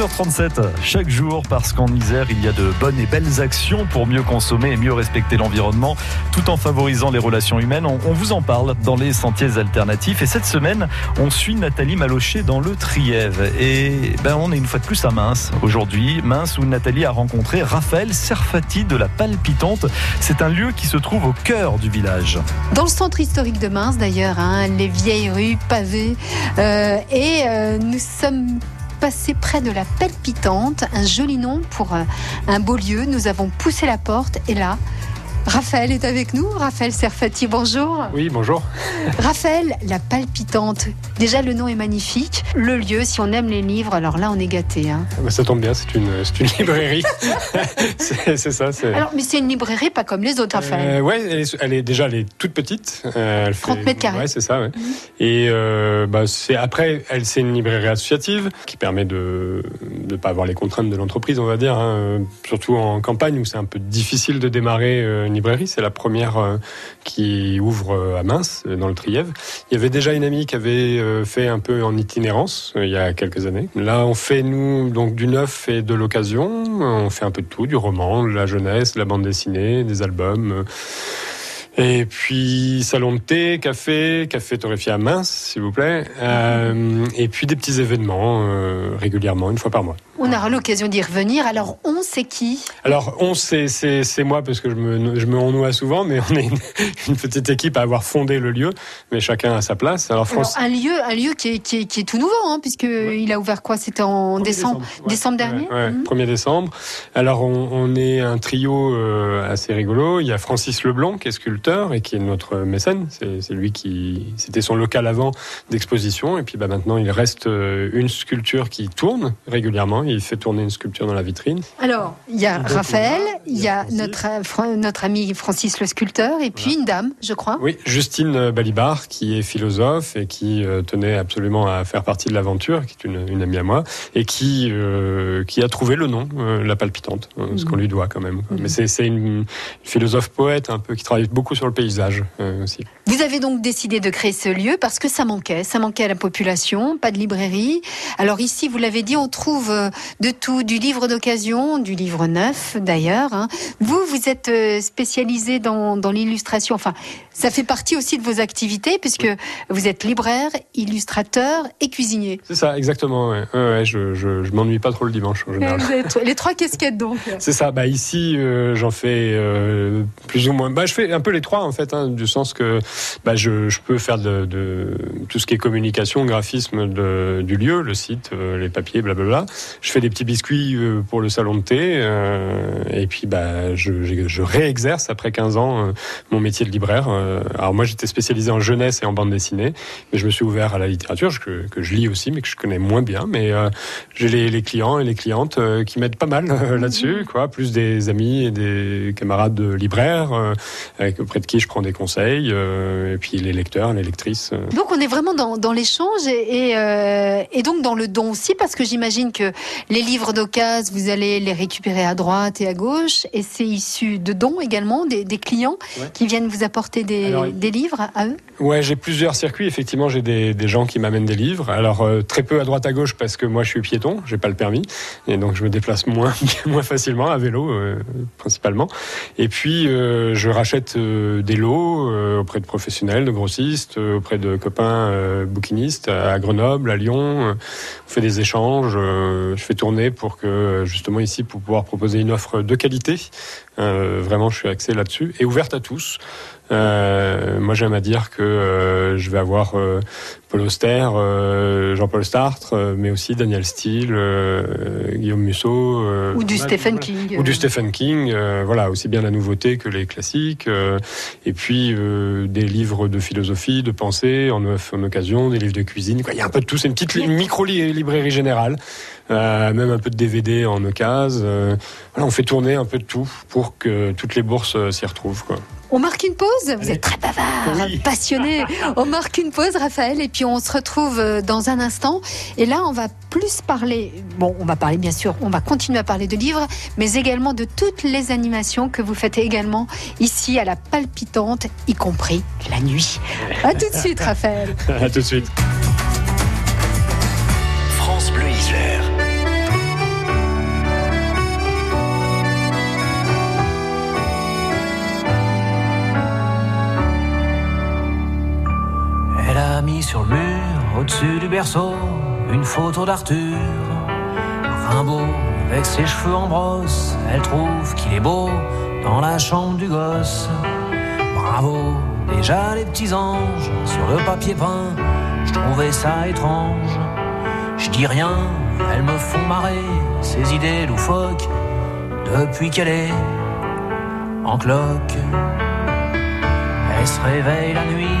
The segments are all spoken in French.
12h37, chaque jour, parce qu'en Isère, il y a de bonnes et belles actions pour mieux consommer et mieux respecter l'environnement, tout en favorisant les relations humaines. On, vous en parle dans les sentiers alternatifs. Et cette semaine, on suit Nathalie Malocher dans le Trièvre. Et ben, on est une fois de plus à Mince aujourd'hui. Mince où Nathalie a rencontré Raphaël Serfati de la Palpitante. C'est un lieu qui se trouve au cœur du village. Dans le centre historique de Mince, d'ailleurs, hein, les vieilles rues pavées. Euh, et euh, nous sommes passé près de la Palpitante, un joli nom pour euh, un beau lieu. Nous avons poussé la porte et là, Raphaël est avec nous. Raphaël Serfati, bonjour. Oui, bonjour. Raphaël, la palpitante. Déjà, le nom est magnifique. Le lieu, si on aime les livres, alors là, on est gâté. Hein. Ah bah, ça tombe bien, c'est une, une librairie. c'est ça. Alors, mais c'est une librairie pas comme les autres, Raphaël. Euh, ouais, elle est, elle est, déjà elle est toute petite. Euh, elle 30 mètres carrés. Ouais, c'est ça. Ouais. Mmh. Et euh, bah, c'est après, elle c'est une librairie associative qui permet de ne pas avoir les contraintes de l'entreprise, on va dire. Hein. Surtout en campagne où c'est un peu difficile de démarrer euh, une librairie. C'est la première euh, qui ouvre euh, à Mince, dans le Trièvre. Il y avait déjà une amie qui avait fait un peu en itinérance il y a quelques années. Là, on fait, nous, donc du neuf et de l'occasion. On fait un peu de tout, du roman, de la jeunesse, de la bande dessinée, des albums. Et puis salon de thé, café, café torréfié à mince, s'il vous plaît. Euh, et puis des petits événements euh, régulièrement, une fois par mois. On aura l'occasion d'y revenir. Alors, on, c'est qui? Alors, on, c'est, c'est, moi, parce que je me, je me souvent, mais on est une, petite équipe à avoir fondé le lieu, mais chacun à sa place. Alors, France... un lieu, un lieu qui est, qui est, qui est tout nouveau, hein, puisqu'il il a ouvert quoi? C'était en décembre, décembre, dernier ouais, 1er mmh. décembre. Alors, on, on, est un trio euh, assez rigolo. Il y a Francis Leblond, qui est sculpteur et qui est notre mécène. C'est, c'est lui qui... C'était son local avant d'exposition, et puis bah, maintenant, il reste euh, une sculpture qui tourne régulièrement il fait tourner une sculpture dans la vitrine. Alors, il y a Raphaël, il y a notre, euh, notre ami Francis le sculpteur, et puis une dame, je crois. Oui, Justine Balibar, qui est philosophe et qui euh, tenait absolument à faire partie de l'aventure, qui est une, amie à moi, et qui, euh, qui a trouvé le nom, La Palpitante, ce qu'on mhm. lui doit quand même. Mhm. Mais c'est une, philosophe poète un peu qui travaille beaucoup sur le paysage aussi. Vous avez donc décidé de créer ce lieu parce que ça manquait, ça manquait à la population, pas de librairie. Alors ici, vous l'avez dit, on trouve de tout, du livre d'occasion, du livre neuf d'ailleurs. Hein. Vous, vous êtes euh, spécialisé dans, dans l'illustration. Enfin, ça fait partie aussi de vos activités puisque vous êtes libraire, illustrateur et cuisinier. C'est ça, exactement. Ouais. Ouais, je, je, je m'ennuie pas trop le dimanche en général. les trois casquettes donc. C'est ça. Bah ici, euh, j'en fais euh, plus ou moins. Bah je fais un peu les trois en fait, hein, du sens que bah, je, je peux faire de, de, tout ce qui est communication, graphisme de, du lieu, le site, les papiers, blablabla. Je fais des petits biscuits euh, pour le salon de thé. Euh, et puis, bah, je, je, réexerce après 15 ans euh, mon métier de libraire. alors moi, j'étais spécialisé en jeunesse et en bande dessinée, mais je me suis ouvert à la littérature que, que je lis aussi, mais que je connais moins bien. Mais j'ai les, les, clients et les clientes qui m'aident pas mal là-dessus, mhm. quoi. Plus des amis et des camarades de libraires auprès de qui je prends des conseils. Et puis les lecteurs, les lectrices. Donc on est vraiment dans, dans l'échange et, et, et donc dans le don aussi, parce que j'imagine que les livres d'occasion, vous allez les récupérer à droite et à gauche, et c'est issu de dons également, des, clients qui viennent vous apporter des, livres à eux? Ouais, j'ai plusieurs circuits. Effectivement, j'ai des, gens qui m'amènent des livres. Alors euh, très peu à droite à gauche parce que moi je suis piéton, j'ai pas le permis, et donc je me déplace moins moins facilement à vélo euh, principalement. Et puis euh, je rachète des lots auprès de professionnels, de grossistes, auprès de copains bouquinistes à Grenoble, à Lyon. on fait des échanges. je fais tourner pour que justement ici pour pouvoir proposer une offre de qualité. Euh, vraiment, je suis axé là-dessus et ouverte à tous. Euh, moi, j'aime à dire que euh, je vais avoir Paul Auster, Jean-Paul Sartre, mais aussi Daniel Steele, Guillaume Musso. ou du Stephen King. Ou du Stephen King. voilà, aussi bien la nouveauté que les classiques. et puis des livres de philosophie, de pensée en, en occasion, des livres de cuisine. Quoi. Il y a un peu de tout. C'est une petite micro-librairie générale. même un peu de DVD en occasion. voilà, on fait tourner un peu de tout pour que toutes les bourses s'y retrouvent. Quoi. On marque une pause Vous êtes très bavard, passionné. On marque une pause, Raphaël, et puis on se retrouve euh, dans un instant. Et là, on va plus parler, bon, on va parler bien sûr, on va continuer à parler de livres, mais également de toutes les animations que vous faites également ici à la palpitante, y compris la nuit. À tout de suite, Raphaël. à tout de suite. France Bleu Isère. Au-dessus du berceau, une photo d'Arthur. Rimbaud, avec ses cheveux en brosse, elle trouve qu'il est beau dans la chambre du gosse. Bravo, déjà les petits anges sur le papier peint, je trouvais ça étrange. Je dis rien, elles me font marrer, ces idées loufoques, depuis qu'elle est en cloque. Elle se réveille la nuit,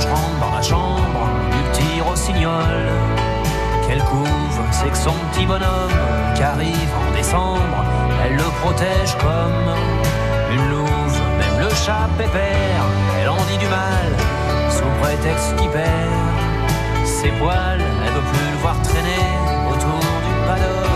je rentre dans la chambre du petit rossignol. Quelle couve, c'est que son petit bonhomme qui arrive en décembre, elle le protège comme une louve. Même le chat pépère, elle en dit du mal, sous prétexte qu'il perd ses poils. Elle veut plus le voir traîner autour du paddock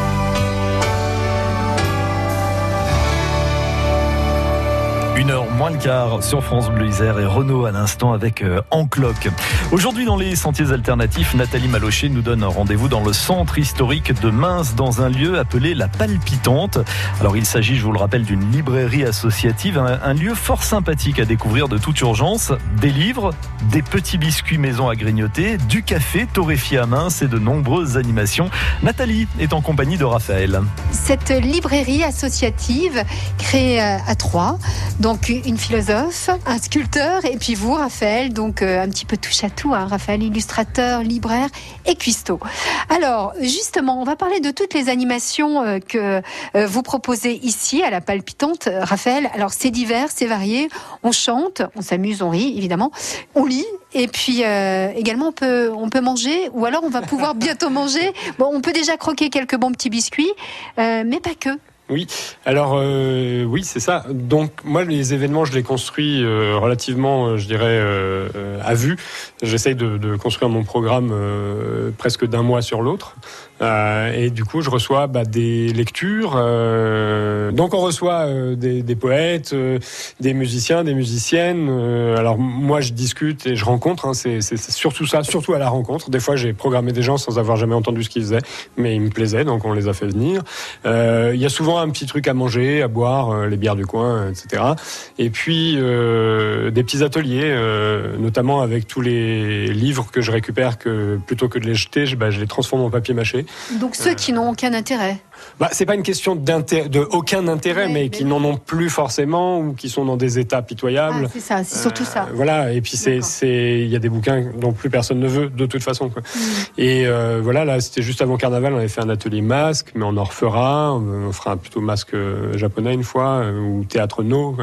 Une heure moins le quart sur France Bleu Isère et Renault à l'instant avec euh, Encloque. Aujourd'hui dans les sentiers alternatifs, Nathalie Malocher nous donne un rendez-vous dans le centre historique de Mince dans un lieu appelé La Palpitante. Alors il s'agit, je vous le rappelle, d'une librairie associative, un, lieu fort sympathique à découvrir de toute urgence. Des livres, des petits biscuits maison à grignoter, du café torréfié à Mince et de nombreuses animations. Nathalie est en compagnie de Raphaël. Cette librairie associative créée à Troyes, donc une philosophe, un sculpteur, et puis vous, Raphaël, donc euh, un petit peu touche à tout, hein, Raphaël, illustrateur, libraire et cuistot. Alors, justement, on va parler de toutes les animations euh, que euh, vous proposez ici à la palpitante, Raphaël. Alors, c'est divers, c'est varié. On chante, on s'amuse, on rit, évidemment. On lit, et puis euh, également on peut on peut manger ou alors on va pouvoir bientôt manger. Bon, on peut déjà croquer quelques bons petits biscuits, euh, mais pas que. Oui, alors euh, oui, c'est ça. Donc moi, les événements, je les construis euh, relativement, euh, je dirais, à vue. J'essaye de, de, construire mon programme presque d'un mois sur l'autre. Et du coup, je reçois bah, des lectures. donc on reçoit des, des, poètes, des musiciens, des musiciennes. alors moi, je discute et je rencontre. Hein, c'est surtout ça, surtout à la rencontre. Des fois, j'ai programmé des gens sans avoir jamais entendu ce qu'ils faisaient, mais ils me plaisaient, donc on les a fait venir. Il y a souvent un petit truc à manger, à boire, euh, les bières du coin, etc. Et puis euh, des petits ateliers, euh, notamment avec tous les livres que je récupère, que plutôt que de les jeter, je, bah, je les transforme en papier mâché. Donc ceux qui n'ont aucun intérêt bah, c'est pas une question de aucun intérêt, mais, mais, qui n'en ont plus forcément ou qui sont dans des états pitoyables. Ah, c'est ça, c'est surtout ça. Euh, voilà, et puis c'est, c'est, il y a des bouquins dont plus personne ne veut de toute façon. Quoi. Mm. Et euh, voilà, là, c'était juste avant Carnaval, on avait fait un atelier masque, mais on en refera. On fera plutôt masque japonais une fois ou théâtre no.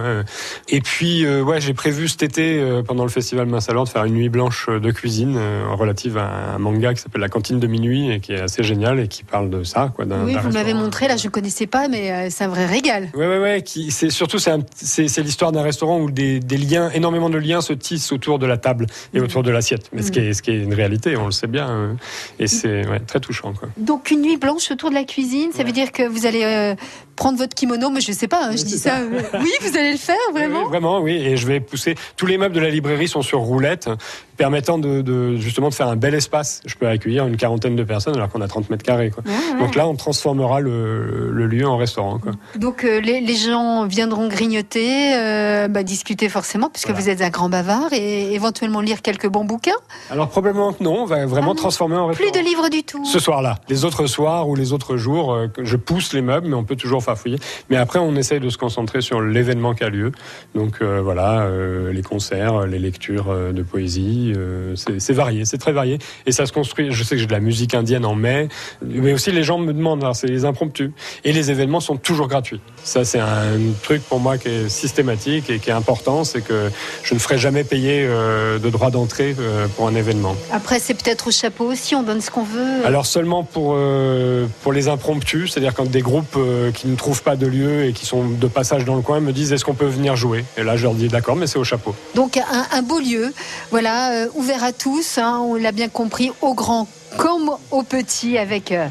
Et puis, euh, ouais, j'ai prévu cet été pendant le festival Mince alors de faire une nuit blanche de cuisine relative à un manga qui s'appelle La cantine de minuit et qui est assez génial et qui parle de ça, quoi, oui, vous m'avez avez montré, là, je ne connaissais pas, mais euh, c'est un vrai régal. Oui, oui, oui. C'est surtout c'est l'histoire d'un restaurant où des, liens, énormément de liens se tissent autour de la table et autour de l'assiette. Mais ce, qui est, ce qui est une réalité, on le sait bien, hein. et c'est très touchant. Quoi. Donc une nuit blanche autour de la cuisine, ça veut dire que vous allez euh, prendre votre kimono, mais je ne sais pas, hein, je dis ça. oui, vous allez le faire vraiment. Oui, vraiment, oui. Et je vais pousser. Tous les meubles de la librairie sont sur roulette, permettant de, justement de faire un bel espace. Je peux accueillir une quarantaine de personnes alors qu'on a 30 mètres carrés. Quoi. Donc là, on transformera le, lieu en restaurant. Quoi. Donc euh, les, gens viendront grignoter, euh, bah, discuter forcément, puisque vous êtes un grand bavard, et éventuellement lire quelques bons bouquins. Alors probablement que non, on va vraiment ah transformer en restaurant. Plus de livres du tout. Ce soir-là. Les autres soirs ou les autres jours, euh, je pousse les meubles, mais on peut toujours farfouiller. Mais après, on essaye de se concentrer sur l'événement qui a lieu. Donc voilà, les concerts, les lectures de poésie, c'est varié, c'est très varié. Et ça se construit. Je sais que j'ai de la musique indienne en mai, mais aussi les gens me demandent, c'est les impromptus. Et les événements sont toujours gratuits. Ça, c'est un truc pour moi qui est systématique et qui est important, c'est que je ne ferai jamais payer euh, de droit d'entrée euh, pour un événement. Après, c'est peut-être au chapeau aussi, on donne ce qu'on veut. Alors seulement pour, euh, pour les impromptus, c'est-à-dire quand des groupes qui ne trouvent pas de lieu et qui sont de passage dans le coin me disent est-ce qu'on peut venir jouer? Et là, je leur dis d'accord, mais c'est au chapeau. Donc un, beau lieu, voilà, ouvert à tous, hein, on l'a bien compris, au grand comme aux petits, avec euh,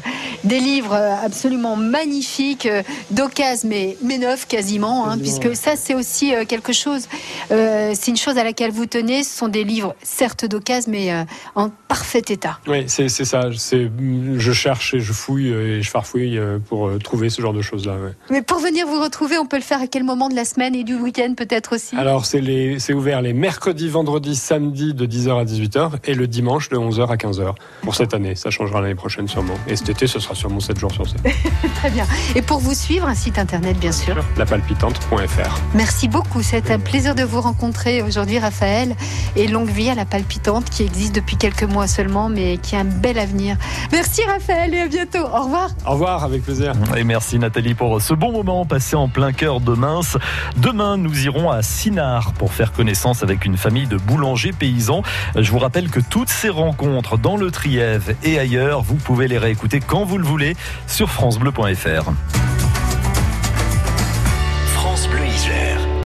des livres absolument magnifiques, euh, d'occasion, mais, mais neufs quasiment, hein, puisque ça c'est aussi euh, quelque chose, c'est une chose à laquelle vous tenez, ce sont des livres certes d'occasion, mais en parfait état. Oui, c'est ça, je cherche et je fouille et je farfouille pour trouver ce genre de choses-là. Mais pour venir vous retrouver, on peut le faire à quel moment de la semaine et du week-end peut-être aussi? Alors c'est ouvert les mercredis, vendredis, samedis de 10h à 18h et le dimanche de 11h à 15h pour cette année. Ça changera l'année prochaine sûrement. Et cet été, ce sera sûrement 7 jours sur 7. Très bien. Et pour vous suivre, un site internet bien sûr. Lapalpitante.fr. Merci beaucoup. C'est un plaisir de vous rencontrer aujourd'hui, Raphaël. Et longue vie à La Palpitante qui existe depuis quelques mois seulement, mais qui a un bel avenir. Merci Raphaël et à bientôt. Au revoir. Au revoir, avec plaisir. Et merci Nathalie pour ce bon moment passé en plein cœur de Mince. Demain, nous irons à Sinard pour faire connaissance avec une famille de boulangers paysans. Je vous rappelle que toutes ces rencontres dans le Trièvre et ailleurs. Vous pouvez les réécouter quand vous le voulez sur francebleu.fr.